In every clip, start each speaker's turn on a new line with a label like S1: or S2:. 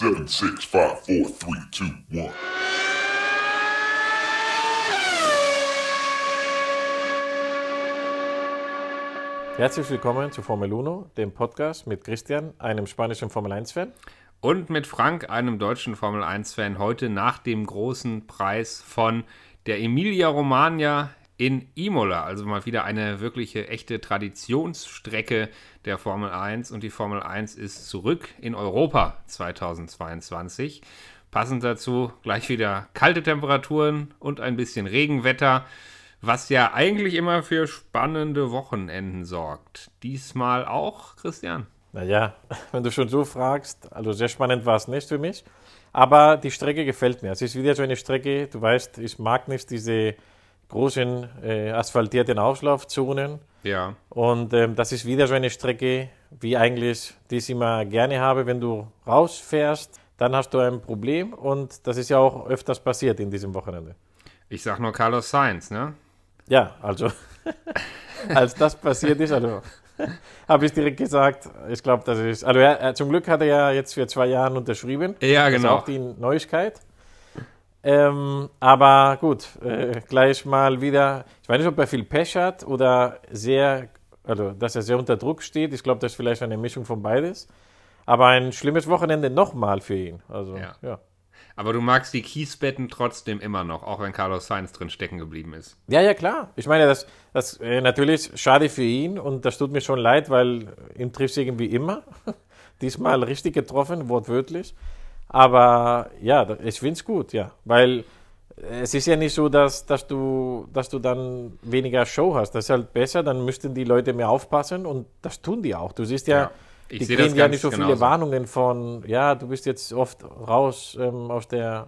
S1: Seven, six, five, four, three, two, one.
S2: Herzlich willkommen zu Formel 1, dem Podcast mit Christian, einem spanischen Formel 1-Fan.
S3: Und mit Frank, einem deutschen Formel 1-Fan, heute nach dem großen Preis von der Emilia Romagna in Imola. Also mal wieder eine wirkliche echte Traditionsstrecke der Formel 1. Und die Formel 1 ist zurück in Europa 2022. Passend dazu gleich wieder kalte Temperaturen und ein bisschen Regenwetter was ja eigentlich immer für spannende Wochenenden sorgt. Diesmal auch, Christian?
S2: Naja, wenn du schon so fragst, also sehr spannend war es nicht für mich. Aber die Strecke gefällt mir. Es ist wieder so eine Strecke, du weißt, ich mag nicht diese großen äh, asphaltierten Auslaufzonen.
S3: Ja.
S2: Und ähm, das ist wieder so eine Strecke, wie eigentlich die ich immer gerne habe, wenn du rausfährst, dann hast du ein Problem und das ist ja auch öfters passiert in diesem Wochenende.
S3: Ich sag nur Carlos Sainz, ne?
S2: Ja, also als das passiert ist, also habe ich direkt gesagt, ich glaube, das ist, also er, zum Glück hat er ja jetzt für zwei Jahre unterschrieben.
S3: Ja, genau.
S2: Das ist auch die Neuigkeit. Ähm, aber gut, äh, gleich mal wieder, ich weiß nicht, ob er viel Pech hat oder sehr, also dass er sehr unter Druck steht. Ich glaube, das ist vielleicht eine Mischung von beides. Aber ein schlimmes Wochenende nochmal für ihn. Also, ja. ja.
S3: Aber du magst die Kiesbetten trotzdem immer noch, auch wenn Carlos Sainz drin stecken geblieben ist.
S2: Ja, ja, klar. Ich meine, das, das äh, natürlich schade für ihn und das tut mir schon leid, weil ihn trifft es irgendwie immer. Diesmal richtig getroffen, wortwörtlich. Aber ja, ich finde es gut, ja. Weil es ist ja nicht so, dass, dass, du, dass du dann weniger Show hast. Das ist halt besser, dann müssten die Leute mehr aufpassen und das tun die auch. Du siehst ja, ja ich die kriegen ja nicht so viele Warnungen von, ja, du bist jetzt oft raus ähm, aus, der,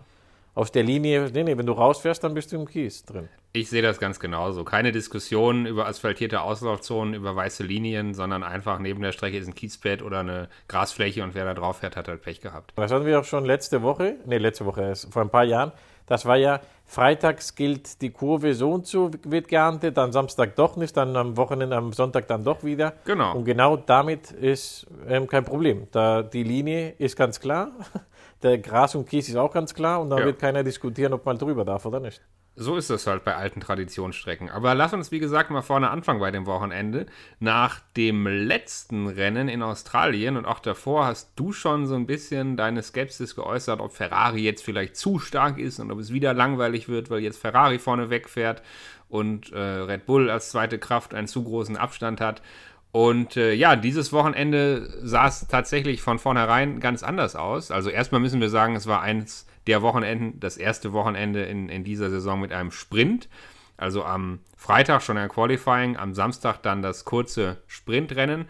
S2: aus der Linie. Nee, nee, wenn du rausfährst, dann bist du im Kies drin.
S3: Ich sehe das ganz genauso. Keine Diskussion über asphaltierte Auslaufzonen, über weiße Linien, sondern einfach neben der Strecke ist ein Kiesbett oder eine Grasfläche und wer da drauf fährt, hat halt Pech gehabt.
S2: Das hatten wir auch schon letzte Woche, nee, letzte Woche, vor ein paar Jahren. Das war ja, freitags gilt die Kurve so und so, wird geerntet, dann Samstag doch nicht, dann am Wochenende, am Sonntag dann doch wieder.
S3: Genau.
S2: Und genau damit ist ähm, kein Problem. Da, die Linie ist ganz klar, der Gras und Kies ist auch ganz klar und da ja. wird keiner diskutieren, ob man drüber darf oder nicht.
S3: So ist es halt bei alten Traditionsstrecken. Aber lass uns, wie gesagt, mal vorne anfangen bei dem Wochenende. Nach dem letzten Rennen in Australien und auch davor hast du schon so ein bisschen deine Skepsis geäußert, ob Ferrari jetzt vielleicht zu stark ist und ob es wieder langweilig wird, weil jetzt Ferrari vorne wegfährt und äh, Red Bull als zweite Kraft einen zu großen Abstand hat. Und äh, ja, dieses Wochenende sah es tatsächlich von vornherein ganz anders aus. Also erstmal müssen wir sagen, es war eins der Wochenenden, das erste Wochenende in, in dieser Saison mit einem Sprint. Also am Freitag schon ein Qualifying, am Samstag dann das kurze Sprintrennen.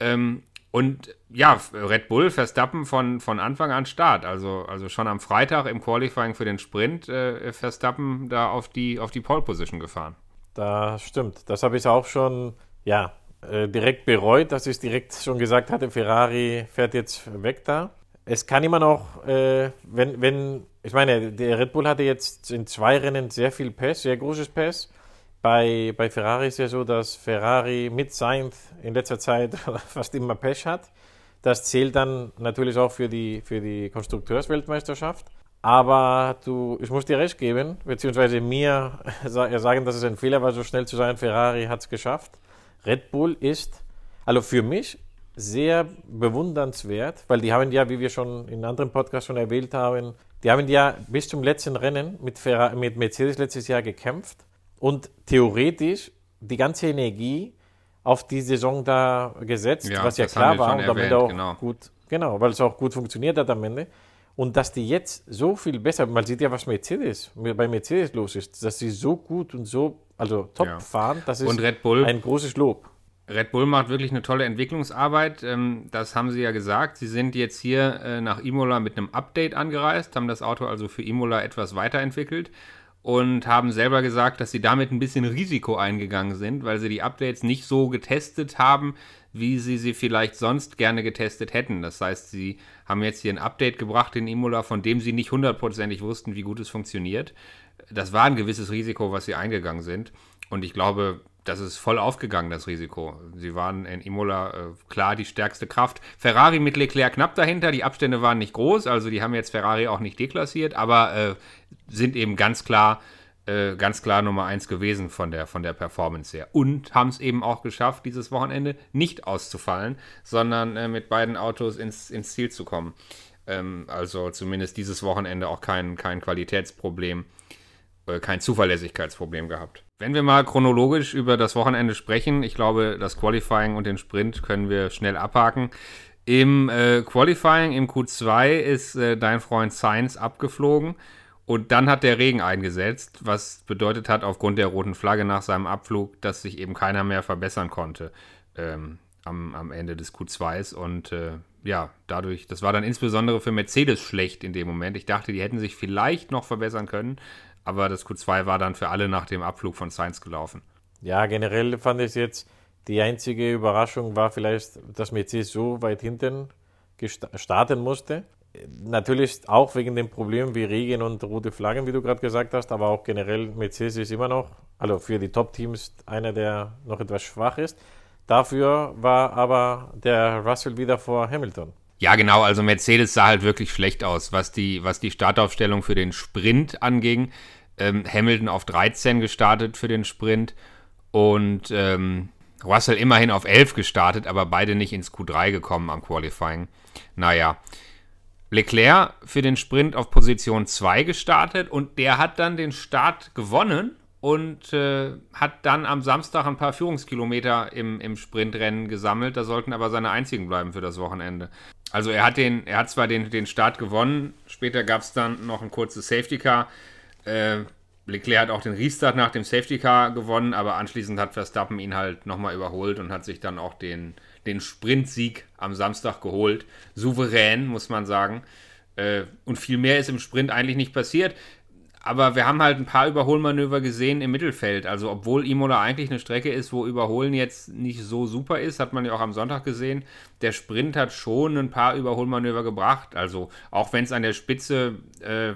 S3: Ähm, und ja, Red Bull, Verstappen von, von Anfang an Start. Also, also schon am Freitag im Qualifying für den Sprint äh, Verstappen da auf die, auf die Pole Position gefahren.
S2: Das stimmt. Das habe ich auch schon, ja, äh, direkt bereut, dass ich direkt schon gesagt hatte, Ferrari fährt jetzt weg da es kann immer noch, äh, wenn, wenn, ich meine, der Red Bull hatte jetzt in zwei Rennen sehr viel Pass, sehr großes Pass. Bei, bei Ferrari ist ja so, dass Ferrari mit Sainz in letzter Zeit fast immer Pech hat. Das zählt dann natürlich auch für die, für die Konstrukteursweltmeisterschaft. Aber du, ich muss dir recht geben, beziehungsweise mir sagen, dass es ein Fehler war, so schnell zu sein. Ferrari hat es geschafft. Red Bull ist, also für mich sehr bewundernswert, weil die haben ja, wie wir schon in anderen Podcasts schon erwähnt haben, die haben ja bis zum letzten Rennen mit, Ferrari, mit Mercedes letztes Jahr gekämpft und theoretisch die ganze Energie auf die Saison da gesetzt, ja, was ja klar war und Ende auch genau. gut, genau, weil es auch gut funktioniert hat am Ende. Und dass die jetzt so viel besser, man sieht ja, was Mercedes, bei Mercedes los ist, dass sie so gut und so, also top ja. fahren, das ist ein großes Lob.
S3: Red Bull macht wirklich eine tolle Entwicklungsarbeit. Ähm, das haben sie ja gesagt. Sie sind jetzt hier äh, nach Imola mit einem Update angereist, haben das Auto also für Imola etwas weiterentwickelt und haben selber gesagt, dass sie damit ein bisschen Risiko eingegangen sind, weil sie die Updates nicht so getestet haben, wie sie sie vielleicht sonst gerne getestet hätten. Das heißt, sie haben jetzt hier ein Update gebracht in Imola, von dem sie nicht hundertprozentig wussten, wie gut es funktioniert. Das war ein gewisses Risiko, was sie eingegangen sind. Und ich glaube, das ist voll aufgegangen, das Risiko. Sie waren in Imola äh, klar die stärkste Kraft. Ferrari mit Leclerc knapp dahinter. Die Abstände waren nicht groß, also die haben jetzt Ferrari auch nicht deklassiert, aber äh, sind eben ganz klar, äh, ganz klar Nummer eins gewesen von der, von der Performance her. Und haben es eben auch geschafft, dieses Wochenende nicht auszufallen, sondern äh, mit beiden Autos ins, ins Ziel zu kommen. Ähm, also zumindest dieses Wochenende auch kein, kein Qualitätsproblem äh, kein Zuverlässigkeitsproblem gehabt. Wenn wir mal chronologisch über das Wochenende sprechen, ich glaube, das Qualifying und den Sprint können wir schnell abhaken. Im äh, Qualifying im Q2 ist äh, dein Freund Sainz abgeflogen und dann hat der Regen eingesetzt, was bedeutet hat, aufgrund der roten Flagge nach seinem Abflug, dass sich eben keiner mehr verbessern konnte ähm, am, am Ende des Q2s. Und äh, ja, dadurch, das war dann insbesondere für Mercedes schlecht in dem Moment. Ich dachte, die hätten sich vielleicht noch verbessern können, aber das Q2 war dann für alle nach dem Abflug von Sainz gelaufen.
S2: Ja, generell fand ich jetzt, die einzige Überraschung war vielleicht, dass Mercedes so weit hinten starten musste. Natürlich auch wegen den Problemen wie Regen und rote Flaggen, wie du gerade gesagt hast, aber auch generell Mercedes ist immer noch, also für die Top-Teams, einer, der noch etwas schwach ist. Dafür war aber der Russell wieder vor Hamilton.
S3: Ja, genau. Also Mercedes sah halt wirklich schlecht aus, was die, was die Startaufstellung für den Sprint anging. Ähm, Hamilton auf 13 gestartet für den Sprint und ähm, Russell immerhin auf 11 gestartet, aber beide nicht ins Q3 gekommen am Qualifying. Naja. Leclerc für den Sprint auf Position 2 gestartet und der hat dann den Start gewonnen und äh, hat dann am Samstag ein paar Führungskilometer im, im Sprintrennen gesammelt. Da sollten aber seine einzigen bleiben für das Wochenende. Also er hat den, er hat zwar den, den Start gewonnen, später gab es dann noch ein kurzes Safety Car. Äh, Leclerc hat auch den Restart nach dem Safety Car gewonnen, aber anschließend hat Verstappen ihn halt nochmal überholt und hat sich dann auch den, den Sprintsieg am Samstag geholt. Souverän, muss man sagen. Äh, und viel mehr ist im Sprint eigentlich nicht passiert. Aber wir haben halt ein paar Überholmanöver gesehen im Mittelfeld. Also, obwohl Imola eigentlich eine Strecke ist, wo Überholen jetzt nicht so super ist, hat man ja auch am Sonntag gesehen. Der Sprint hat schon ein paar Überholmanöver gebracht. Also, auch wenn es an der Spitze äh,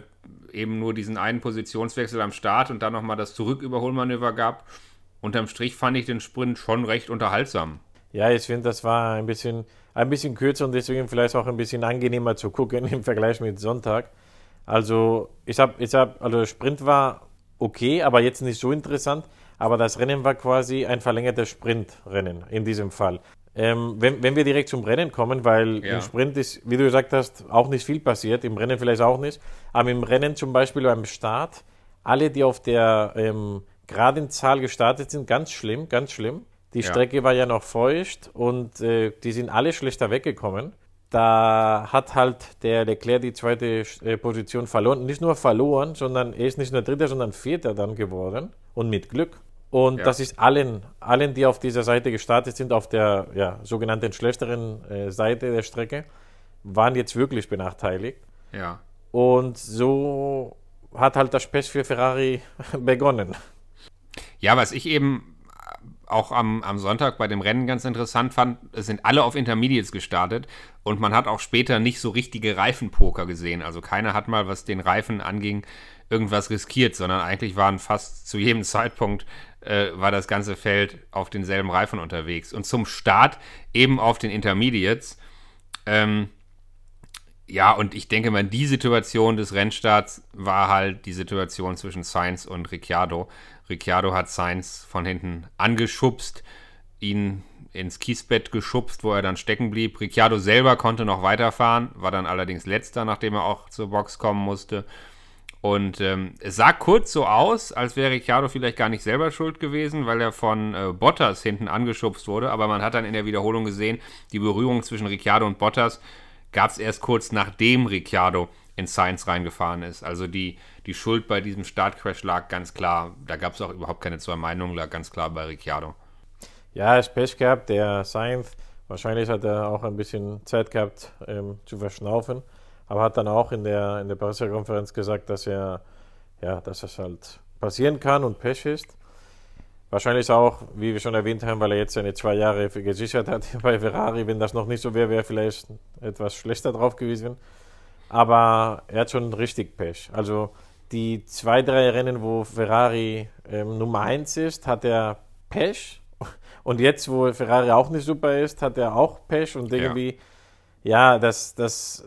S3: eben nur diesen einen Positionswechsel am Start und dann nochmal das Zurücküberholmanöver gab, unterm Strich fand ich den Sprint schon recht unterhaltsam.
S2: Ja, ich finde, das war ein bisschen, ein bisschen kürzer und deswegen vielleicht auch ein bisschen angenehmer zu gucken im Vergleich mit Sonntag. Also ich habe, ich hab, also Sprint war okay, aber jetzt nicht so interessant. Aber das Rennen war quasi ein verlängertes Sprintrennen in diesem Fall. Ähm, wenn, wenn wir direkt zum Rennen kommen, weil ja. im Sprint ist, wie du gesagt hast, auch nicht viel passiert, im Rennen vielleicht auch nicht, aber im Rennen zum Beispiel beim Start, alle, die auf der ähm, geraden Zahl gestartet sind, ganz schlimm, ganz schlimm. Die ja. Strecke war ja noch feucht und äh, die sind alle schlechter weggekommen da hat halt der Leclerc die zweite äh, Position verloren. Nicht nur verloren, sondern er ist nicht nur Dritter, sondern Vierter dann geworden und mit Glück. Und ja. das ist allen, allen, die auf dieser Seite gestartet sind, auf der ja, sogenannten schlechteren äh, Seite der Strecke, waren jetzt wirklich benachteiligt.
S3: Ja.
S2: Und so hat halt das Pech für Ferrari begonnen.
S3: Ja, was ich eben auch am, am Sonntag bei dem Rennen ganz interessant fand, es sind alle auf Intermediates gestartet und man hat auch später nicht so richtige Reifenpoker gesehen. Also keiner hat mal, was den Reifen anging, irgendwas riskiert, sondern eigentlich waren fast zu jedem Zeitpunkt äh, war das ganze Feld auf denselben Reifen unterwegs. Und zum Start eben auf den Intermediates. Ähm, ja, und ich denke mal, die Situation des Rennstarts war halt die Situation zwischen Sainz und Ricciardo. Ricciardo hat Sainz von hinten angeschubst, ihn ins Kiesbett geschubst, wo er dann stecken blieb. Ricciardo selber konnte noch weiterfahren, war dann allerdings letzter, nachdem er auch zur Box kommen musste. Und ähm, es sah kurz so aus, als wäre Ricciardo vielleicht gar nicht selber schuld gewesen, weil er von äh, Bottas hinten angeschubst wurde. Aber man hat dann in der Wiederholung gesehen, die Berührung zwischen Ricciardo und Bottas gab es erst kurz nachdem Ricciardo in Science reingefahren ist. Also die, die Schuld bei diesem Startcrash lag ganz klar, da gab es auch überhaupt keine zwei Meinungen, lag ganz klar bei Ricciardo.
S2: Ja, er Pech gehabt, der Sainz. Wahrscheinlich hat er auch ein bisschen Zeit gehabt ähm, zu verschnaufen, aber hat dann auch in der, in der Pressekonferenz gesagt, dass er, ja, dass es halt passieren kann und Pech ist. Wahrscheinlich auch, wie wir schon erwähnt haben, weil er jetzt seine zwei Jahre gesichert hat bei Ferrari. Wenn das noch nicht so wäre, wäre vielleicht etwas schlechter drauf gewesen. Aber er hat schon richtig Pech. Also die zwei, drei Rennen, wo Ferrari ähm, Nummer eins ist, hat er Pech. Und jetzt, wo Ferrari auch nicht super ist, hat er auch Pech und irgendwie, ja, ja das, das,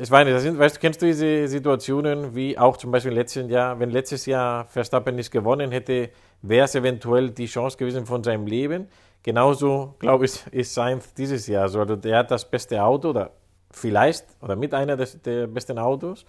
S2: ich meine, das sind, weißt du, kennst du diese Situationen, wie auch zum Beispiel letztes Jahr, wenn letztes Jahr Verstappen nicht gewonnen hätte, wäre es eventuell die Chance gewesen von seinem Leben. Genauso, glaube ich, ist Sainz dieses Jahr so. Also der hat das beste Auto oder vielleicht oder mit einer des, der besten Autos.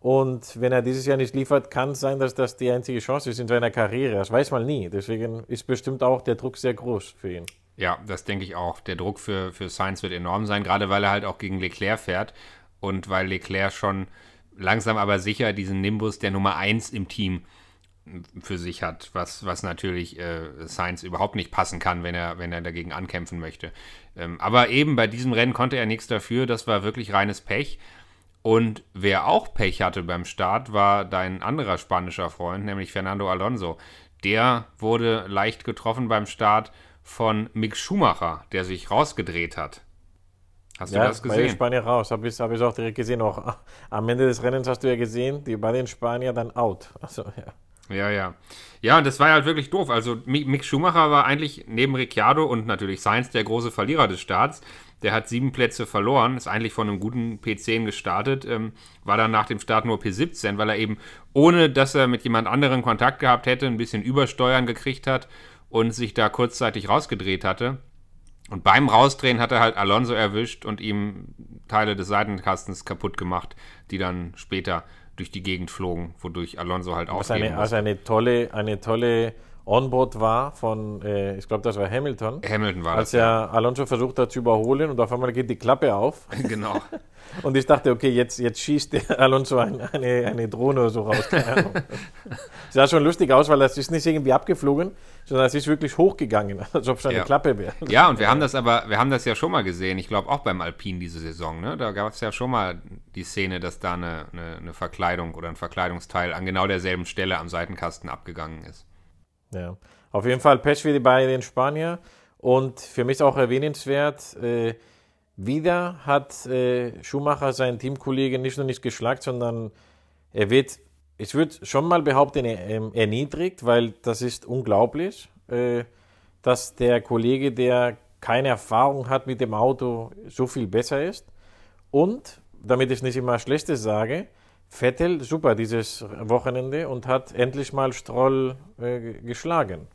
S2: Und wenn er dieses Jahr nicht liefert, kann es sein, dass das die einzige Chance ist in seiner Karriere. Das weiß man nie. Deswegen ist bestimmt auch der Druck sehr groß für ihn.
S3: Ja, das denke ich auch. Der Druck für, für Sainz wird enorm sein, gerade weil er halt auch gegen Leclerc fährt und weil Leclerc schon langsam aber sicher diesen Nimbus der Nummer 1 im Team für sich hat, was, was natürlich äh, Sainz überhaupt nicht passen kann, wenn er, wenn er dagegen ankämpfen möchte. Ähm, aber eben bei diesem Rennen konnte er nichts dafür, das war wirklich reines Pech. Und wer auch Pech hatte beim Start, war dein anderer spanischer Freund, nämlich Fernando Alonso. Der wurde leicht getroffen beim Start von Mick Schumacher, der sich rausgedreht hat.
S2: Hast ja, du das gesehen? Ja, Spanier raus, habe ich, hab ich auch direkt gesehen. Auch am Ende des Rennens hast du ja gesehen, die bei den Spanier dann out. Also,
S3: ja. Ja, ja. Ja, das war halt wirklich doof. Also Mick Schumacher war eigentlich neben Ricciardo und natürlich Sainz der große Verlierer des Starts. Der hat sieben Plätze verloren, ist eigentlich von einem guten P10 gestartet, ähm, war dann nach dem Start nur P17, weil er eben, ohne dass er mit jemand anderem Kontakt gehabt hätte, ein bisschen Übersteuern gekriegt hat und sich da kurzzeitig rausgedreht hatte. Und beim Rausdrehen hat er halt Alonso erwischt und ihm Teile des Seitenkastens kaputt gemacht, die dann später durch die Gegend flogen, wodurch Alonso halt auch.
S2: eine, also eine tolle, eine tolle Onboard war von, äh, ich glaube, das war Hamilton.
S3: Hamilton war
S2: als
S3: das.
S2: Als er Alonso versucht hat zu überholen und auf einmal geht die Klappe auf.
S3: Genau.
S2: und ich dachte, okay, jetzt, jetzt schießt der Alonso ein, eine, eine Drohne oder so raus. sah schon lustig aus, weil das ist nicht irgendwie abgeflogen, sondern es ist wirklich hochgegangen, als ob es eine
S3: ja.
S2: Klappe wäre.
S3: Ja, und wir haben das aber, wir haben das ja schon mal gesehen, ich glaube auch beim Alpin diese Saison, ne? Da gab es ja schon mal die Szene, dass da eine, eine, eine Verkleidung oder ein Verkleidungsteil an genau derselben Stelle am Seitenkasten abgegangen ist.
S2: Ja, auf jeden Fall Pech wie bei den Spaniern. Und für mich auch erwähnenswert, äh, wieder hat äh, Schumacher seinen Teamkollegen nicht nur nicht geschlagen, sondern er wird, ich würde schon mal behaupten, er, erniedrigt, weil das ist unglaublich, äh, dass der Kollege, der keine Erfahrung hat mit dem Auto, so viel besser ist. Und, damit ich nicht immer Schlechtes sage, Vettel super dieses Wochenende und hat endlich mal Stroll äh, geschlagen.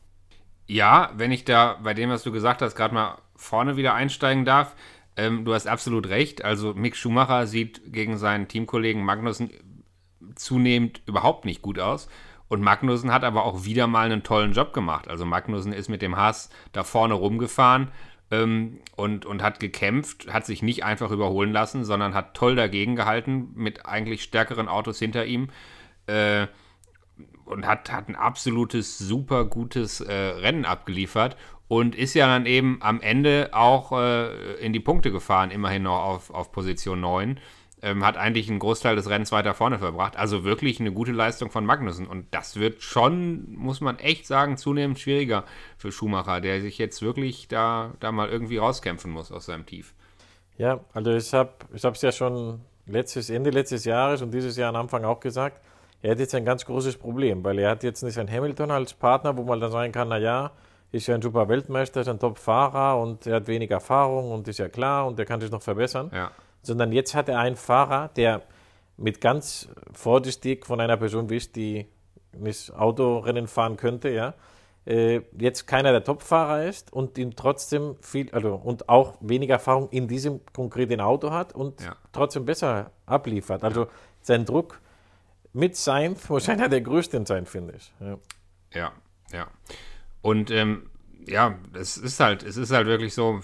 S3: Ja, wenn ich da bei dem, was du gesagt hast, gerade mal vorne wieder einsteigen darf, ähm, du hast absolut recht. Also Mick Schumacher sieht gegen seinen Teamkollegen Magnussen zunehmend überhaupt nicht gut aus. Und Magnussen hat aber auch wieder mal einen tollen Job gemacht. Also Magnussen ist mit dem Haas da vorne rumgefahren ähm, und, und hat gekämpft, hat sich nicht einfach überholen lassen, sondern hat toll dagegen gehalten mit eigentlich stärkeren Autos hinter ihm. Äh, und hat, hat ein absolutes, super gutes äh, Rennen abgeliefert und ist ja dann eben am Ende auch äh, in die Punkte gefahren, immerhin noch auf, auf Position 9 ähm, hat eigentlich einen Großteil des Rennens weiter vorne verbracht. Also wirklich eine gute Leistung von Magnussen. Und das wird schon, muss man echt sagen, zunehmend schwieriger für Schumacher, der sich jetzt wirklich da, da mal irgendwie rauskämpfen muss aus seinem Tief.
S2: Ja, also ich habe es ja schon letztes, Ende letztes Jahres und dieses Jahr am Anfang auch gesagt, er hat jetzt ein ganz großes Problem, weil er hat jetzt nicht einen Hamilton als Partner, wo man dann sagen kann, naja, ist ja ein super Weltmeister, ist ein Top-Fahrer und er hat wenig Erfahrung und ist ja klar und er kann sich noch verbessern.
S3: Ja
S2: sondern jetzt hat er einen Fahrer, der mit ganz vorsichtig von einer Person wisst, die nicht Autorennen fahren könnte, ja, äh, jetzt keiner der Topfahrer ist und ihn trotzdem viel, also und auch weniger Erfahrung in diesem konkreten Auto hat und ja. trotzdem besser abliefert. Also ja. sein Druck mit sein muss einer der größten sein, finde ich.
S3: Ja, ja. ja. Und ähm, ja, es ist halt, es ist halt wirklich so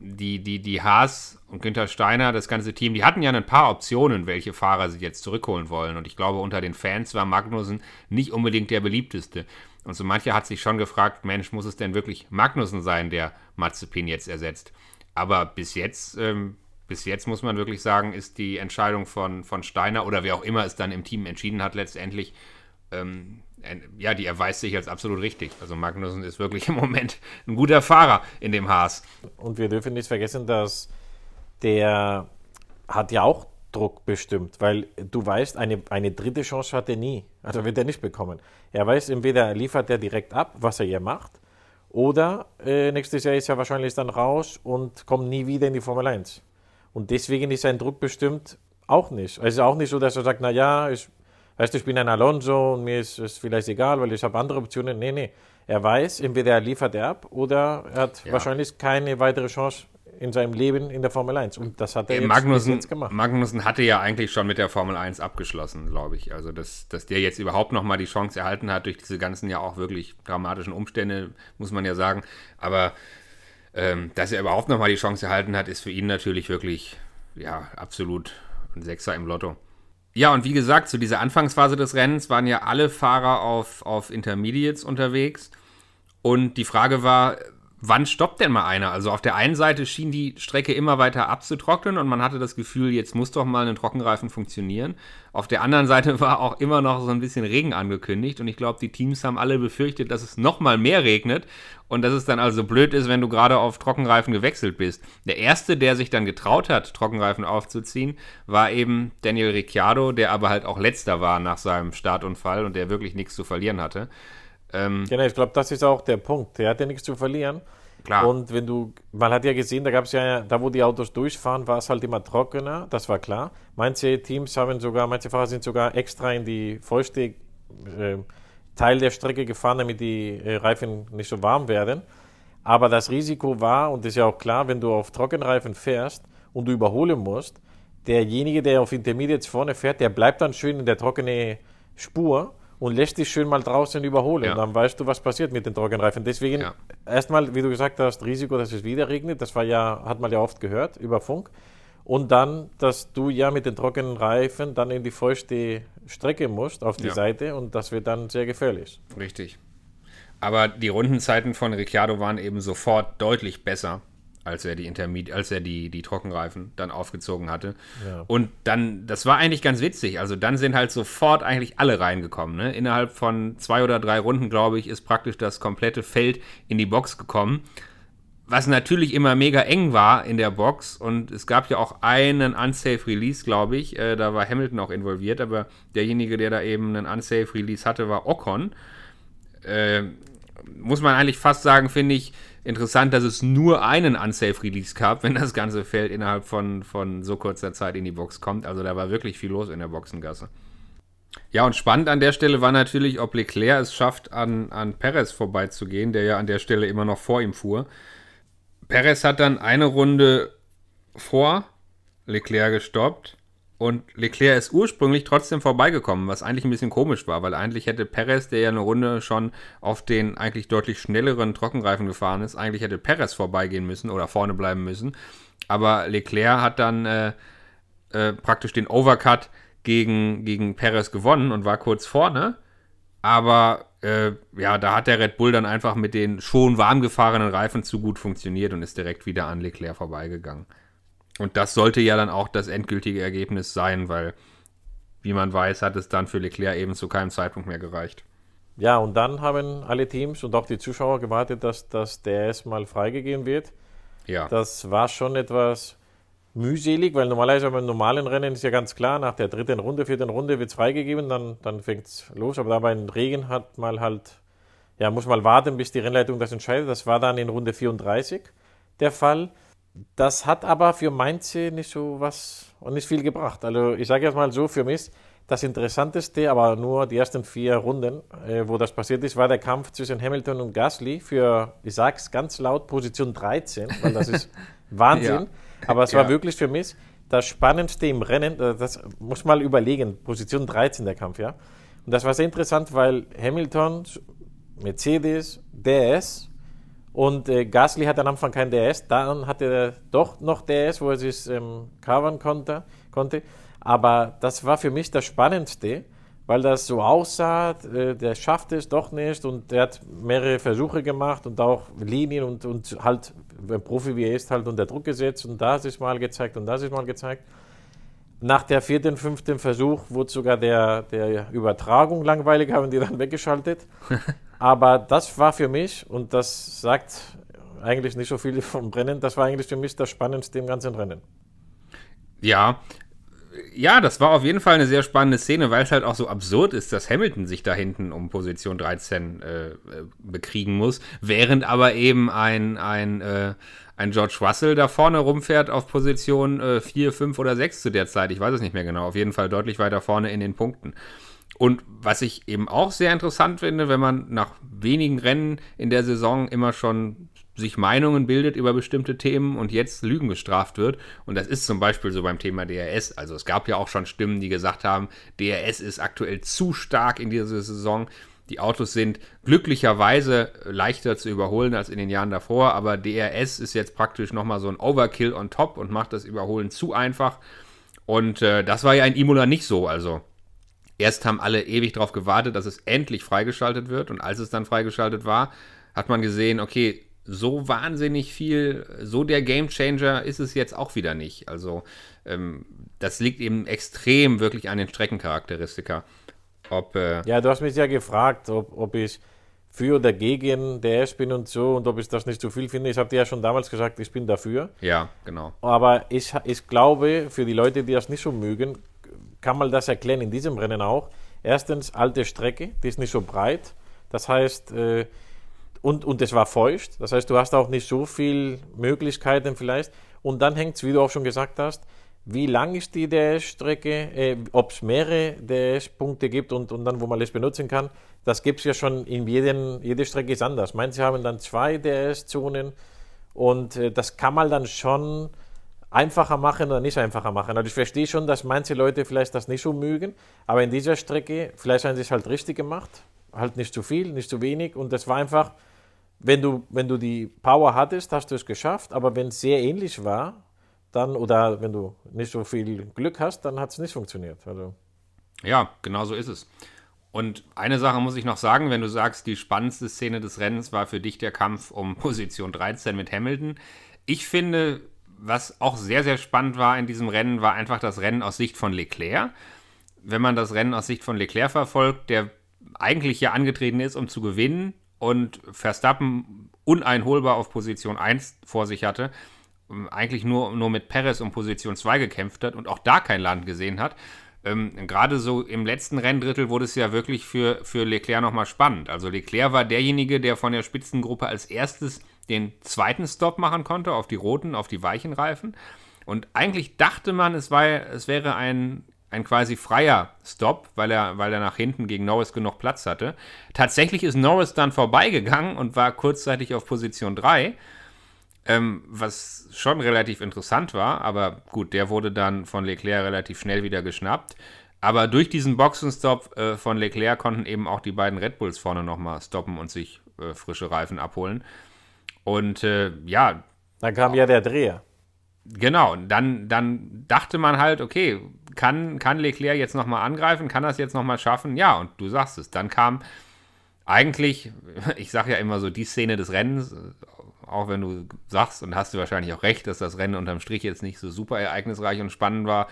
S3: die, die, die Haas und Günther Steiner, das ganze Team, die hatten ja ein paar Optionen, welche Fahrer sie jetzt zurückholen wollen. Und ich glaube, unter den Fans war Magnussen nicht unbedingt der beliebteste. Und so mancher hat sich schon gefragt, Mensch, muss es denn wirklich Magnussen sein, der Mazepin jetzt ersetzt? Aber bis jetzt, ähm, bis jetzt muss man wirklich sagen, ist die Entscheidung von, von Steiner oder wer auch immer es dann im Team entschieden hat, letztendlich ähm, ja, die erweist sich als absolut richtig. Also Magnussen ist wirklich im Moment ein guter Fahrer in dem Haas.
S2: Und wir dürfen nicht vergessen, dass der hat ja auch Druck bestimmt, weil du weißt, eine, eine dritte Chance hat er nie. Also wird er nicht bekommen. Er weiß, entweder liefert er direkt ab, was er hier macht, oder äh, nächstes Jahr ist er wahrscheinlich dann raus und kommt nie wieder in die Formel 1. Und deswegen ist sein Druck bestimmt auch nicht. Es ist auch nicht so, dass er sagt, na ja, ich, weißt du, ich bin ein Alonso und mir ist es vielleicht egal, weil ich habe andere Optionen. Nee, nee. Er weiß, entweder er liefert er ab oder er hat
S3: Ja.
S2: wahrscheinlich keine weitere Chance in seinem Leben in der Formel 1. Und das hat er
S3: Äh,
S2: jetzt,
S3: Magnussen,
S2: jetzt gemacht.
S3: Magnussen hatte ja eigentlich schon mit der Formel 1 abgeschlossen, glaube ich. Also, dass, dass der jetzt überhaupt nochmal die Chance erhalten hat durch diese ganzen ja auch wirklich dramatischen Umstände, muss man ja sagen. Aber ähm, dass er überhaupt nochmal die Chance erhalten hat, ist für ihn natürlich wirklich, ja, absolut ein Sechser im Lotto. Ja, und wie gesagt, zu dieser Anfangsphase des Rennens waren ja alle Fahrer auf, auf Intermediates unterwegs. Und die Frage war, wann stoppt denn mal einer? Also auf der einen Seite schien die Strecke immer weiter abzutrocknen und man hatte das Gefühl, jetzt muss doch mal ein Trockenreifen funktionieren. Auf der anderen Seite war auch immer noch so ein bisschen Regen angekündigt und ich glaube, die Teams haben alle befürchtet, dass es noch mal mehr regnet und dass es dann also blöd ist, wenn du gerade auf Trockenreifen gewechselt bist. Der erste, der sich dann getraut hat, Trockenreifen aufzuziehen, war eben Daniel Ricciardo, der aber halt auch letzter war nach seinem Startunfall und der wirklich nichts zu verlieren hatte. Ähm,
S2: Genau, ich glaube, das ist auch der Punkt. Der hat ja nichts zu verlieren.
S3: klar.
S2: Und wenn du, man hat ja gesehen, da gab es ja, da wo die Autos durchfahren, war es halt immer trockener, das war klar. Manche Teams haben sogar, manche Fahrer sind sogar extra in die feuchte äh, Teil der Strecke gefahren, damit die äh, Reifen nicht so warm werden. Aber das Risiko war, und das ist ja auch klar, wenn du auf Trockenreifen fährst und du überholen musst, derjenige, der auf Intermediates vorne fährt, der bleibt dann schön in der trockenen Spur und lässt dich schön mal draußen überholen.
S3: Ja.
S2: Dann weißt du, was passiert mit den Trockenreifen. Deswegen
S3: Ja.
S2: erstmal, wie du gesagt hast, Risiko, dass es wieder regnet, das war ja, hat man ja oft gehört über Funk. Und dann, dass du ja mit den trockenen Reifen dann in die feuchte Strecke musst, auf die
S3: Ja.
S2: Seite, und das wird dann sehr gefährlich.
S3: Richtig. Aber die Rundenzeiten von Ricciardo waren eben sofort deutlich besser, als er die Intermedi als er die, die Trockenreifen dann aufgezogen hatte.
S2: Ja.
S3: Und dann, das war eigentlich ganz witzig. Also dann sind halt sofort eigentlich alle reingekommen. Ne? Innerhalb von zwei oder drei Runden, glaube ich, ist praktisch das komplette Feld in die Box gekommen. Was natürlich immer mega eng war in der Box und es gab ja auch einen Unsafe Release, glaube ich. Äh, da war Hamilton auch involviert, aber derjenige, der da eben einen Unsafe Release hatte, war Ocon äh, muss man eigentlich fast sagen, finde ich interessant, dass es nur einen Unsafe Release gab, wenn das ganze Feld innerhalb von, von so kurzer Zeit in die Box kommt. Also da war wirklich viel los in der Boxengasse. Ja, und spannend an der Stelle war natürlich, ob Leclerc es schafft, an, an Perez vorbeizugehen, der ja an der Stelle immer noch vor ihm fuhr. Perez hat dann eine Runde vor Leclerc gestoppt und Leclerc ist ursprünglich trotzdem vorbeigekommen, was eigentlich ein bisschen komisch war, weil eigentlich hätte Perez, der ja eine Runde schon auf den eigentlich deutlich schnelleren Trockenreifen gefahren ist, eigentlich hätte Perez vorbeigehen müssen oder vorne bleiben müssen. Aber Leclerc hat dann äh, äh, praktisch den Overcut gegen, gegen Perez gewonnen und war kurz vorne. Aber äh, ja, da hat der Red Bull dann einfach mit den schon warm gefahrenen Reifen zu gut funktioniert und ist direkt wieder an Leclerc vorbeigegangen. Und das sollte ja dann auch das endgültige Ergebnis sein, weil, wie man weiß, hat es dann für Leclerc eben zu keinem Zeitpunkt mehr gereicht.
S2: Ja, und dann haben alle Teams und auch die Zuschauer gewartet, dass das DRS mal freigegeben wird.
S3: Ja,
S2: Das war schon etwas mühselig, weil normalerweise beim normalen Rennen ist ja ganz klar, nach der dritten Runde, vierten Runde wird es freigegeben, dann, dann fängt es los. Aber da beim Regen hat mal halt, ja, muss mal warten, bis die Rennleitung das entscheidet. Das war dann in Runde 34 der Fall. Das hat aber für Mainze nicht so was und nicht viel gebracht. Also ich sage jetzt mal so, für mich das Interessanteste, aber nur die ersten vier Runden, äh, wo das passiert ist, war der Kampf zwischen Hamilton und Gasly für, ich sage es ganz laut, Position 13, weil das ist Wahnsinn. Aber es war
S3: Ja.
S2: wirklich für mich das Spannendste im Rennen. äh, Das muss mal überlegen, Position 13 der Kampf, ja. Und das war sehr interessant, weil Hamilton, Mercedes, DRS und äh, Gasly hat am Anfang kein DRS, dann hatte er doch noch DRS, wo er sich ähm, covern konnte, konnte. Aber das war für mich das Spannendste, weil das so aussah, äh, der schafft es doch nicht und der hat mehrere Versuche gemacht und auch Linien und, und halt, ein Profi wie er ist, halt unter Druck gesetzt und das ist mal gezeigt und das ist mal gezeigt. Nach der vierten, fünften Versuch wurde sogar der, der Übertragung langweilig, haben die dann weggeschaltet. Aber das war für mich, und das sagt eigentlich nicht so viel vom Rennen, das war eigentlich für mich das Spannendste im ganzen Rennen.
S3: ja. ja, das war auf jeden Fall eine sehr spannende Szene, weil es halt auch so absurd ist, dass Hamilton sich da hinten um Position 13 äh, bekriegen muss, während aber eben ein, ein, äh, ein George Russell da vorne rumfährt auf Position äh, 4, 5 oder 6 zu der Zeit. Ich weiß es nicht mehr genau. Auf jeden Fall deutlich weiter vorne in den Punkten. Und was ich eben auch sehr interessant finde, wenn man nach wenigen Rennen in der Saison immer schon sich Meinungen bildet über bestimmte Themen und jetzt Lügen gestraft wird. Und das ist zum Beispiel so beim Thema DRS. Also es gab ja auch schon Stimmen, die gesagt haben, DRS ist aktuell zu stark in dieser Saison. Die Autos sind glücklicherweise leichter zu überholen als in den Jahren davor, aber DRS ist jetzt praktisch nochmal so ein Overkill on top und macht das Überholen zu einfach. Und äh, das war ja in Imola nicht so. Also erst haben alle ewig darauf gewartet, dass es endlich freigeschaltet wird. Und als es dann freigeschaltet war, hat man gesehen, okay, so wahnsinnig viel, so der Gamechanger ist es jetzt auch wieder nicht. Also ähm, das liegt eben extrem wirklich an den Streckencharakteristika.
S2: Ob, äh ja, du hast mich ja gefragt, ob, ob ich für oder gegen DS bin und so und ob ich das nicht zu viel finde. Ich habe dir ja schon damals gesagt, ich bin dafür.
S3: Ja, genau.
S2: Aber ich, ich glaube, für die Leute, die das nicht so mögen, kann man das erklären in diesem Rennen auch. Erstens, alte Strecke, die ist nicht so breit. Das heißt, äh, und, und es war feucht. Das heißt, du hast auch nicht so viele Möglichkeiten vielleicht. Und dann hängt es, wie du auch schon gesagt hast, wie lang ist die DS-Strecke, äh, ob es mehrere DS-Punkte gibt und, und dann, wo man es benutzen kann. Das gibt es ja schon in jedem, jede Strecke ist anders. Manche haben dann zwei DS-Zonen und äh, das kann man dann schon einfacher machen oder nicht einfacher machen. Also ich verstehe schon, dass manche Leute vielleicht das nicht so mögen, aber in dieser Strecke, vielleicht haben sie es halt richtig gemacht. Halt nicht zu viel, nicht zu wenig und das war einfach wenn du, wenn du die Power hattest, hast du es geschafft, aber wenn es sehr ähnlich war, dann, oder wenn du nicht so viel Glück hast, dann hat es nicht funktioniert. Also.
S3: Ja, genau so ist es. Und eine Sache muss ich noch sagen, wenn du sagst, die spannendste Szene des Rennens war für dich der Kampf um Position 13 mit Hamilton. Ich finde, was auch sehr, sehr spannend war in diesem Rennen, war einfach das Rennen aus Sicht von Leclerc. Wenn man das Rennen aus Sicht von Leclerc verfolgt, der eigentlich ja angetreten ist, um zu gewinnen und Verstappen uneinholbar auf Position 1 vor sich hatte, ähm, eigentlich nur, nur mit Perez um Position 2 gekämpft hat und auch da kein Land gesehen hat. Ähm, Gerade so im letzten Renndrittel wurde es ja wirklich für, für Leclerc nochmal spannend. Also Leclerc war derjenige, der von der Spitzengruppe als erstes den zweiten Stop machen konnte, auf die roten, auf die weichen Reifen. Und eigentlich dachte man, es, war, es wäre ein ein quasi freier Stop, weil er, weil er nach hinten gegen Norris genug Platz hatte. Tatsächlich ist Norris dann vorbeigegangen und war kurzzeitig auf Position 3, ähm, was schon relativ interessant war, aber gut, der wurde dann von Leclerc relativ schnell wieder geschnappt. Aber durch diesen Boxenstopp äh, von Leclerc konnten eben auch die beiden Red Bulls vorne nochmal stoppen und sich äh, frische Reifen abholen. Und äh, ja.
S2: Dann kam ja der Dreher.
S3: Genau, dann, dann dachte man halt, okay, kann, kann Leclerc jetzt nochmal angreifen? Kann das jetzt nochmal schaffen? Ja, und du sagst es. Dann kam eigentlich, ich sage ja immer so, die Szene des Rennens, auch wenn du sagst und hast du wahrscheinlich auch recht, dass das Rennen unterm Strich jetzt nicht so super ereignisreich und spannend war.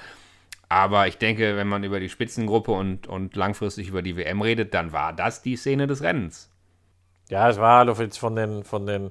S3: Aber ich denke, wenn man über die Spitzengruppe und, und langfristig über die WM redet, dann war das die Szene des Rennens.
S2: Ja, es war jetzt von den, von den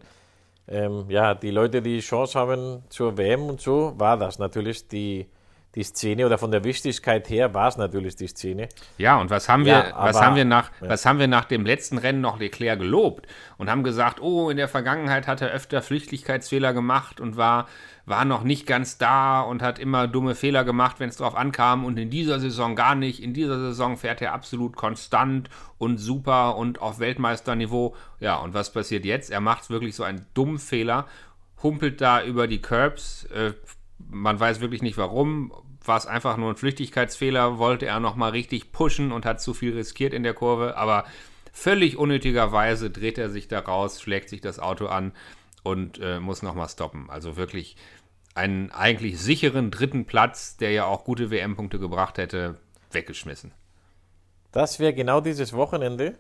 S2: ähm, ja, die Leute, die Chance haben zur WM und so, war das natürlich die, die Szene oder von der Wichtigkeit her war es natürlich die Szene.
S3: Ja, und was haben wir, ja, aber, was haben wir nach, ja. was haben wir nach dem letzten Rennen noch Leclerc gelobt und haben gesagt, oh, in der Vergangenheit hat er öfter Flüchtigkeitsfehler gemacht und war, war noch nicht ganz da und hat immer dumme Fehler gemacht, wenn es drauf ankam und in dieser Saison gar nicht. In dieser Saison fährt er absolut konstant und super und auf Weltmeisterniveau. Ja, und was passiert jetzt? Er macht wirklich so einen dummen Fehler, humpelt da über die Curbs, äh, man weiß wirklich nicht warum, war es einfach nur ein Flüchtigkeitsfehler, wollte er nochmal richtig pushen und hat zu viel riskiert in der Kurve, aber völlig unnötigerweise dreht er sich da raus, schlägt sich das Auto an und äh, muss nochmal stoppen. Also wirklich einen eigentlich sicheren dritten Platz, der ja auch gute WM-Punkte gebracht hätte, weggeschmissen.
S2: Das wäre genau dieses Wochenende,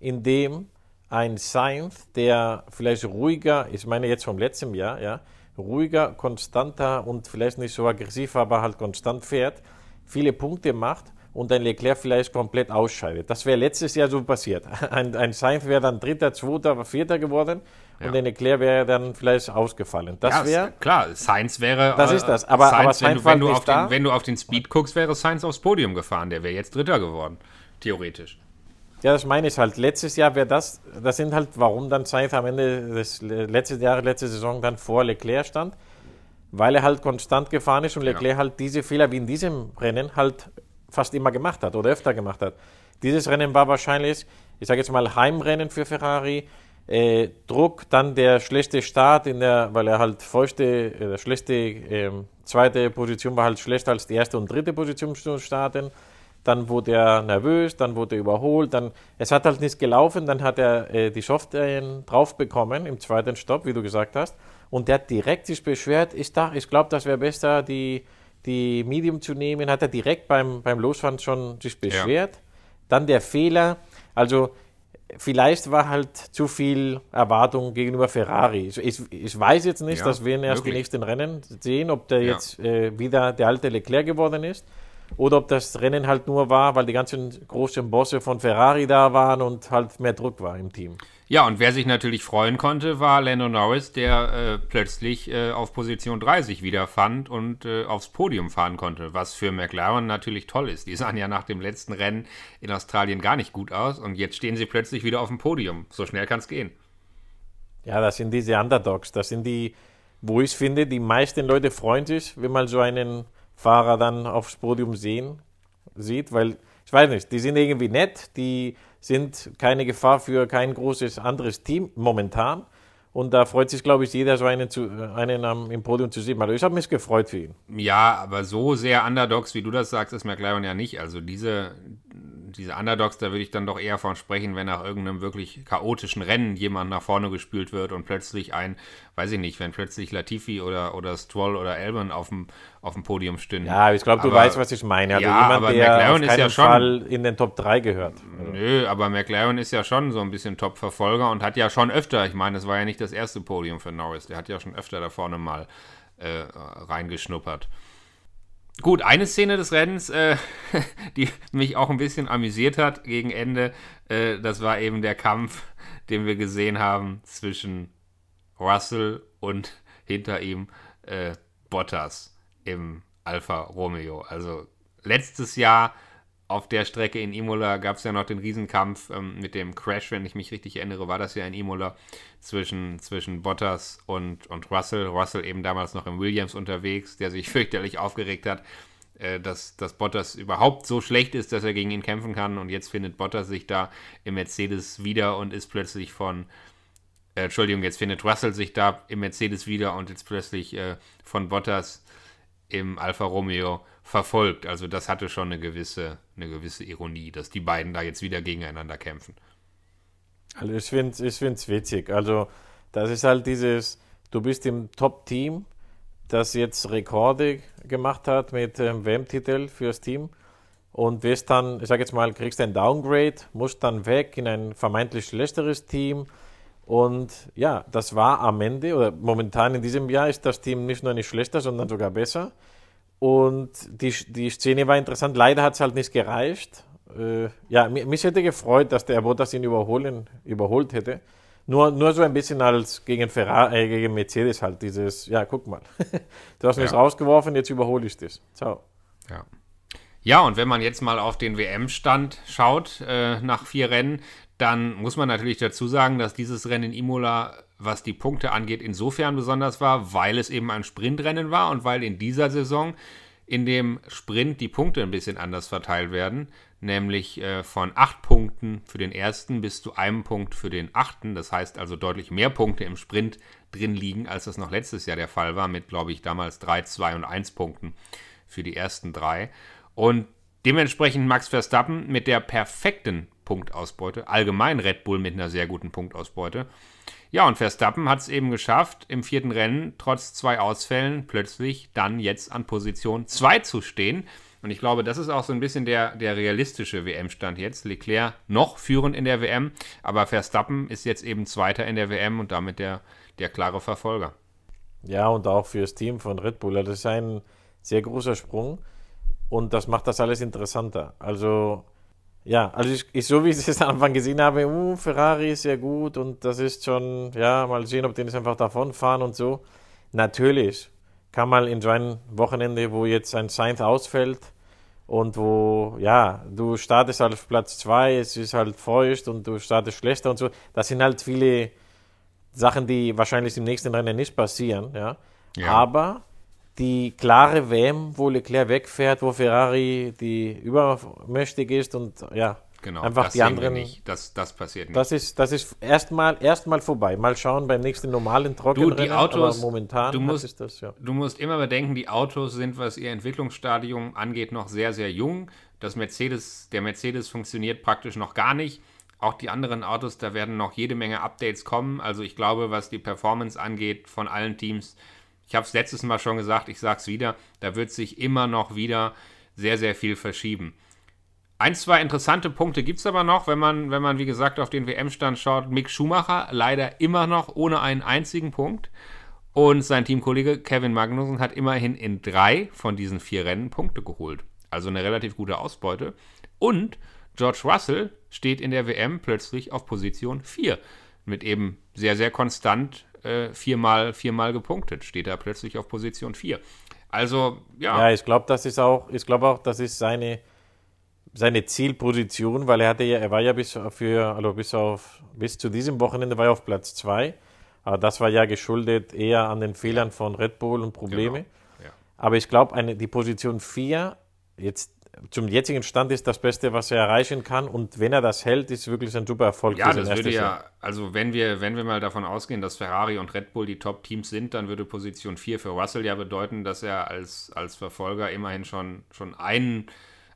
S2: in dem ein Sainz, der vielleicht ruhiger, ich meine jetzt vom letzten Jahr, ja, ruhiger, konstanter und vielleicht nicht so aggressiv, aber halt konstant fährt, viele Punkte macht und ein Leclerc vielleicht komplett ausscheidet. Das wäre letztes Jahr so passiert. Ein, ein Sainz wäre dann Dritter, Zweiter, Vierter geworden
S3: Ja.
S2: und der Leclerc wäre dann vielleicht ausgefallen. Das
S3: Ja,
S2: wäre.
S3: klar, Sainz wäre.
S2: Das
S3: äh,
S2: ist das, aber- aber
S3: wenn,
S2: Sainz
S3: du,
S2: war
S3: wenn, du
S2: nicht
S3: auf den, wenn du auf den Speed guckst, wäre Sainz aufs Podium gefahren. Der wäre jetzt Dritter geworden. Theoretisch.
S2: Ja, das meine ich halt. Letztes Jahr wäre das, das sind halt, warum dann Sainz am Ende des letzten Jahres, letzte Saison dann vor Leclerc stand, weil er halt konstant gefahren ist und Leclerc halt diese Fehler wie in diesem Rennen halt fast immer gemacht hat oder öfter gemacht hat. Dieses Rennen war wahrscheinlich, ich sage jetzt mal Heimrennen für Ferrari, äh, Druck, dann der schlechte Start, in der, weil er halt feuchte, äh, schlechte ähm, zweite Position war halt schlechter als die erste und dritte Position zu starten. Dann wurde er nervös, dann wurde er überholt, dann, es hat halt nicht gelaufen, dann hat er äh, die Software drauf bekommen im zweiten Stopp, wie du gesagt hast, und der hat direkt sich beschwert, ich dachte, ich glaube, das wäre besser, die, die Medium zu nehmen, hat er direkt beim, beim Losfahren schon sich beschwert. Dann der Fehler, also vielleicht war halt zu viel Erwartung gegenüber Ferrari. Ich, ich, weiß jetzt nicht,
S3: Ja,
S2: dass wir ihn erst die nächsten Rennen sehen, ob der
S3: Ja.
S2: jetzt äh, wieder der alte Leclerc geworden ist oder ob das Rennen halt nur war, weil die ganzen großen Bosse von Ferrari da waren und halt mehr Druck war im Team.
S3: Ja, und wer sich natürlich freuen konnte, war Lando Norris, der äh, plötzlich äh, auf Position 3 sich wiederfand und äh, aufs Podium fahren konnte, was für McLaren natürlich toll ist. Die sahen ja nach dem letzten Rennen in Australien gar nicht gut aus und jetzt stehen sie plötzlich wieder auf dem Podium. So schnell kann es gehen.
S2: Ja, das sind diese Underdogs. Das sind die, wo ich finde, die meisten Leute freuen sich, wenn man so einen Fahrer dann aufs Podium sehen sieht, weil ich weiß nicht, die sind irgendwie nett, die sind keine Gefahr für kein großes anderes Team momentan. Und da freut sich, glaube ich, jeder, so einen, zu, einen am, im Podium zu sehen. Also ich habe mich gefreut für ihn.
S3: Ja, aber so sehr Underdogs, wie du das sagst, ist McLaren ja nicht. Also diese, diese Underdogs, da würde ich dann doch eher von sprechen, wenn nach irgendeinem wirklich chaotischen Rennen jemand nach vorne gespült wird und plötzlich ein, weiß ich nicht, wenn plötzlich Latifi oder, oder Stroll oder Albon auf dem, auf dem Podium stünden.
S2: Ja, ich glaube, du
S3: Aber-
S2: weißt, was ich meine. Also
S3: Ja,
S2: jemand,
S3: aber
S2: der
S3: McLaren
S2: auf
S3: ist ja schon-
S2: Fall in den Top 3 gehört.
S3: Nö, aber McLaren ist ja schon so ein bisschen Top-Verfolger und hat ja schon öfter, ich meine, das war ja nicht das erste Podium für Norris, der hat ja schon öfter da vorne mal äh, reingeschnuppert. Gut, eine Szene des Rennens, äh, die mich auch ein bisschen amüsiert hat gegen Ende, äh, das war eben der Kampf, den wir gesehen haben zwischen Russell und hinter ihm äh, Bottas im Alfa Romeo. Also letztes Jahr auf der Strecke in Imola gab es ja noch den Riesenkampf ähm, mit dem Crash, wenn ich mich richtig erinnere, war das ja in Imola zwischen, zwischen Bottas und, und Russell. Russell eben damals noch im Williams unterwegs, der sich fürchterlich aufgeregt hat, äh, dass, dass Bottas überhaupt so schlecht ist, dass er gegen ihn kämpfen kann. Und jetzt findet Bottas sich da im Mercedes wieder und ist plötzlich von, äh, Entschuldigung, jetzt findet Russell sich da im Mercedes wieder und jetzt plötzlich äh, von Bottas im Alfa Romeo verfolgt. Also das hatte schon eine gewisse, eine gewisse Ironie, dass die beiden da jetzt wieder gegeneinander kämpfen.
S2: Also ich finde es ich witzig. Also das ist halt dieses, du bist im Top-Team, das jetzt Rekorde gemacht hat mit ähm, WM-Titel fürs Team und wirst dann, ich sage jetzt mal, kriegst ein Downgrade, musst dann weg in ein vermeintlich schlechteres Team und ja, das war am Ende oder momentan in diesem Jahr ist das Team nicht nur nicht schlechter, sondern sogar besser. Und die, die Szene war interessant. Leider hat es halt nicht gereicht. Äh, ja, mi- mich hätte gefreut, dass der Bottas ihn überholen, überholt hätte. Nur, nur so ein bisschen als gegen, Ferrari, äh, gegen Mercedes halt. Dieses, ja, guck mal. du hast mich
S3: Ja.
S4: rausgeworfen, jetzt überhole ich dich. Ciao.
S3: Ja. Ja, und wenn man jetzt mal auf den WM-Stand schaut, äh, nach vier Rennen, dann muss man natürlich dazu sagen, dass dieses Rennen in Imola, was die Punkte angeht, insofern besonders war, weil es eben ein Sprintrennen war und weil in dieser Saison in dem Sprint die Punkte ein bisschen anders verteilt werden, nämlich äh, von acht Punkten für den ersten bis zu einem Punkt für den achten. Das heißt also deutlich mehr Punkte im Sprint drin liegen, als das noch letztes Jahr der Fall war, mit, glaube ich, damals drei, zwei und eins Punkten für die ersten drei. Und dementsprechend Max Verstappen mit der perfekten Punktausbeute, allgemein Red Bull mit einer sehr guten Punktausbeute. Ja, und Verstappen hat es eben geschafft, im vierten Rennen trotz zwei Ausfällen plötzlich dann jetzt an Position 2 zu stehen. Und ich glaube, das ist auch so ein bisschen der, der realistische WM-Stand jetzt. Leclerc noch führend in der WM, aber Verstappen ist jetzt eben Zweiter in der WM und damit der, der klare Verfolger.
S2: Ja, und auch fürs Team von Red Bull. Das ist ein sehr großer Sprung und das macht das alles interessanter. Also, ja, also ich, ich, so wie ich es am Anfang gesehen habe, uh, Ferrari ist sehr gut und das ist schon, ja, mal sehen, ob die nicht einfach davonfahren und so. Natürlich kann man in so einem Wochenende, wo jetzt ein Sainz ausfällt und wo, ja, du startest halt auf Platz 2, es ist halt feucht und du startest schlechter und so, das sind halt viele Sachen, die wahrscheinlich im nächsten Rennen nicht passieren, ja. ja. Aber die klare WM, wo Leclerc wegfährt, wo Ferrari die übermächtig ist und ja,
S3: genau,
S2: einfach die anderen.
S3: Nicht. Das, das passiert nicht.
S2: Das ist, das ist erstmal erstmal vorbei. Mal schauen beim nächsten normalen Trockenrennen.
S3: Du, die Autos,
S2: momentan
S3: du musst, das, ja. du musst immer bedenken, die Autos sind, was ihr Entwicklungsstadium angeht, noch sehr, sehr jung. Das Mercedes, der Mercedes funktioniert praktisch noch gar nicht. Auch die anderen Autos, da werden noch jede Menge Updates kommen. Also ich glaube, was die Performance angeht von allen Teams, ich habe es letztes Mal schon gesagt, ich sage es wieder, da wird sich immer noch wieder sehr, sehr viel verschieben. Ein, zwei interessante Punkte gibt es aber noch, wenn man, wenn man, wie gesagt, auf den WM-Stand schaut. Mick Schumacher leider immer noch ohne einen einzigen Punkt. Und sein Teamkollege Kevin Magnussen hat immerhin in drei von diesen vier Rennen Punkte geholt. Also eine relativ gute Ausbeute. Und George Russell steht in der WM plötzlich auf Position 4. Mit eben sehr, sehr konstant äh, viermal, viermal gepunktet, steht er plötzlich auf Position 4. Also, ja.
S2: Ja, ich glaube, das ist auch, ich glaube auch, das ist seine, seine Zielposition, weil er hatte ja, er war ja bis für, also bis auf, bis zu diesem Wochenende war er auf Platz 2. Aber das war ja geschuldet eher an den Fehlern von Red Bull und Probleme. Genau. Ja. Aber ich glaube, die Position 4, jetzt zum jetzigen Stand ist das Beste, was er erreichen kann. Und wenn er das hält, ist wirklich ein super Erfolg.
S3: Ja, das würde ja, also wenn wir, wenn wir mal davon ausgehen, dass Ferrari und Red Bull die Top-Teams sind, dann würde Position 4 für Russell ja bedeuten, dass er als, als Verfolger immerhin schon, schon einen,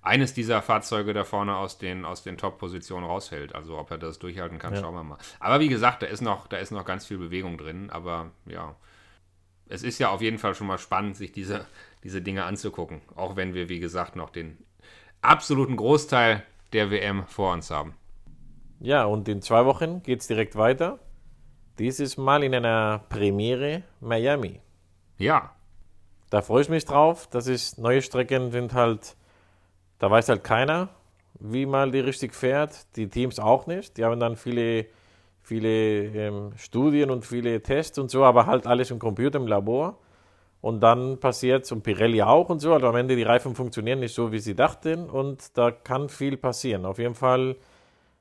S3: eines dieser Fahrzeuge da vorne aus den, aus den Top-Positionen raushält. Also ob er das durchhalten kann, ja. schauen wir mal. Aber wie gesagt, da ist, noch, da ist noch ganz viel Bewegung drin. Aber ja, es ist ja auf jeden Fall schon mal spannend, sich diese, diese Dinge anzugucken. Auch wenn wir, wie gesagt, noch den absoluten Großteil der WM vor uns haben.
S2: Ja, und in zwei Wochen geht es direkt weiter. Dieses Mal in einer Premiere Miami.
S3: Ja.
S2: Da freue ich mich drauf. Das ist, neue Strecken sind halt, da weiß halt keiner, wie man die richtig fährt. Die Teams auch nicht. Die haben dann viele, viele ähm, Studien und viele Tests und so, aber halt alles im Computer, im Labor. Und dann passiert es, und Pirelli auch und so, also am Ende die Reifen funktionieren nicht so, wie sie dachten und da kann viel passieren. Auf jeden Fall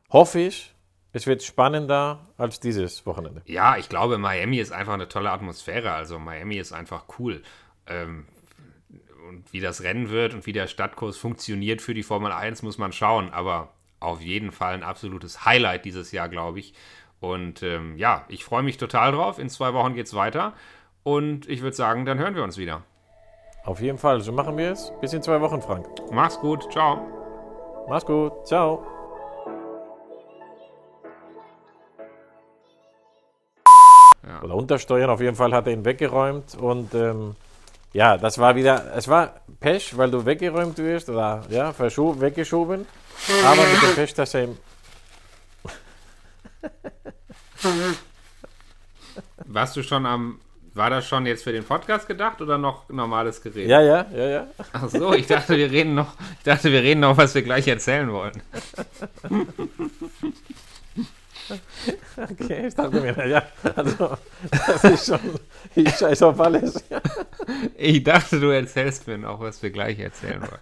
S2: hoffe ich, es wird spannender als dieses Wochenende.
S3: Ja, ich glaube, Miami ist einfach eine tolle Atmosphäre. Also Miami ist einfach cool. Ähm, und wie das Rennen wird und wie der Stadtkurs funktioniert für die Formel 1, muss man schauen. Aber auf jeden Fall ein absolutes Highlight dieses Jahr, glaube ich. Und ähm, ja, ich freue mich total drauf. In zwei Wochen geht es weiter. Und ich würde sagen, dann hören wir uns wieder.
S2: Auf jeden Fall, so machen wir es. Bis in zwei Wochen, Frank.
S3: Mach's gut, ciao.
S2: Mach's gut, ciao. Ja. Oder untersteuern, auf jeden Fall hat er ihn weggeräumt und ähm, ja, das war wieder, es war Pech, weil du weggeräumt wirst oder ja, weggeschoben, aber mit dem Pech, dass er ihm.
S3: Warst du schon am war das schon jetzt für den Podcast gedacht oder noch normales Gerät?
S2: Ja, ja, ja, ja.
S3: Ach so, ich dachte, wir reden noch, ich dachte, wir reden noch, was wir gleich erzählen wollen.
S2: Okay, ich dachte mir, ja, also, das ist schon, ich scheiß auf alles.
S3: Ich dachte, du erzählst mir noch, was wir gleich erzählen wollen.